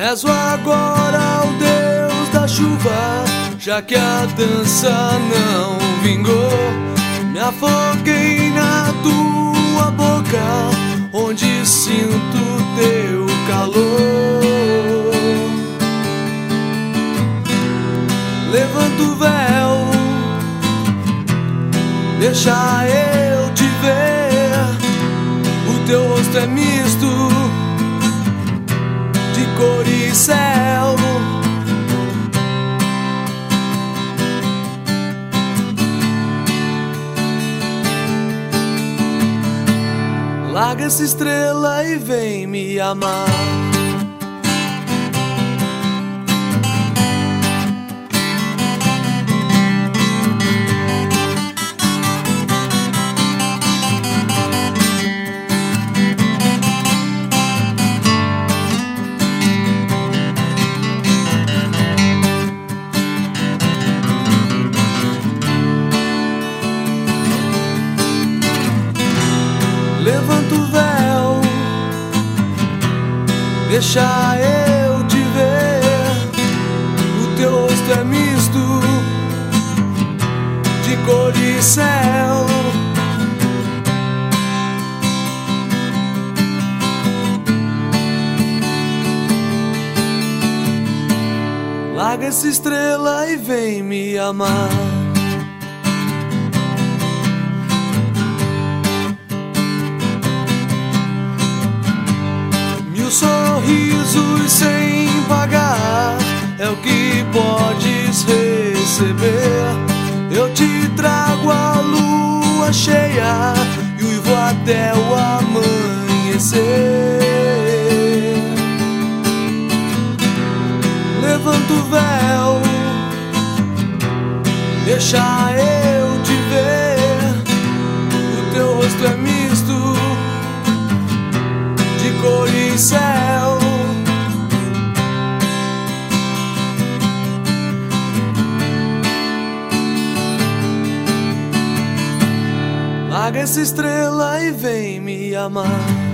Rezo agora ao Deus da chuva, já que a dança não vingou. Me afoguei na tua boca, onde sinto teu calor. Levanta o véu, deixa eu te ver. O teu rosto é misto de cor céu. Larga essa estrela e vem me amar. Deixa eu te ver. O teu rosto é misto de cor e céu. Larga essa estrela e vem me amar. Mil sorrisos sem pagar é o que podes receber. Eu te trago a lua cheia e uivo até o amanhecer. Levanta o véu, deixa eu te ver. O teu rosto é misto de cor Larga essa estrela e vem me amar.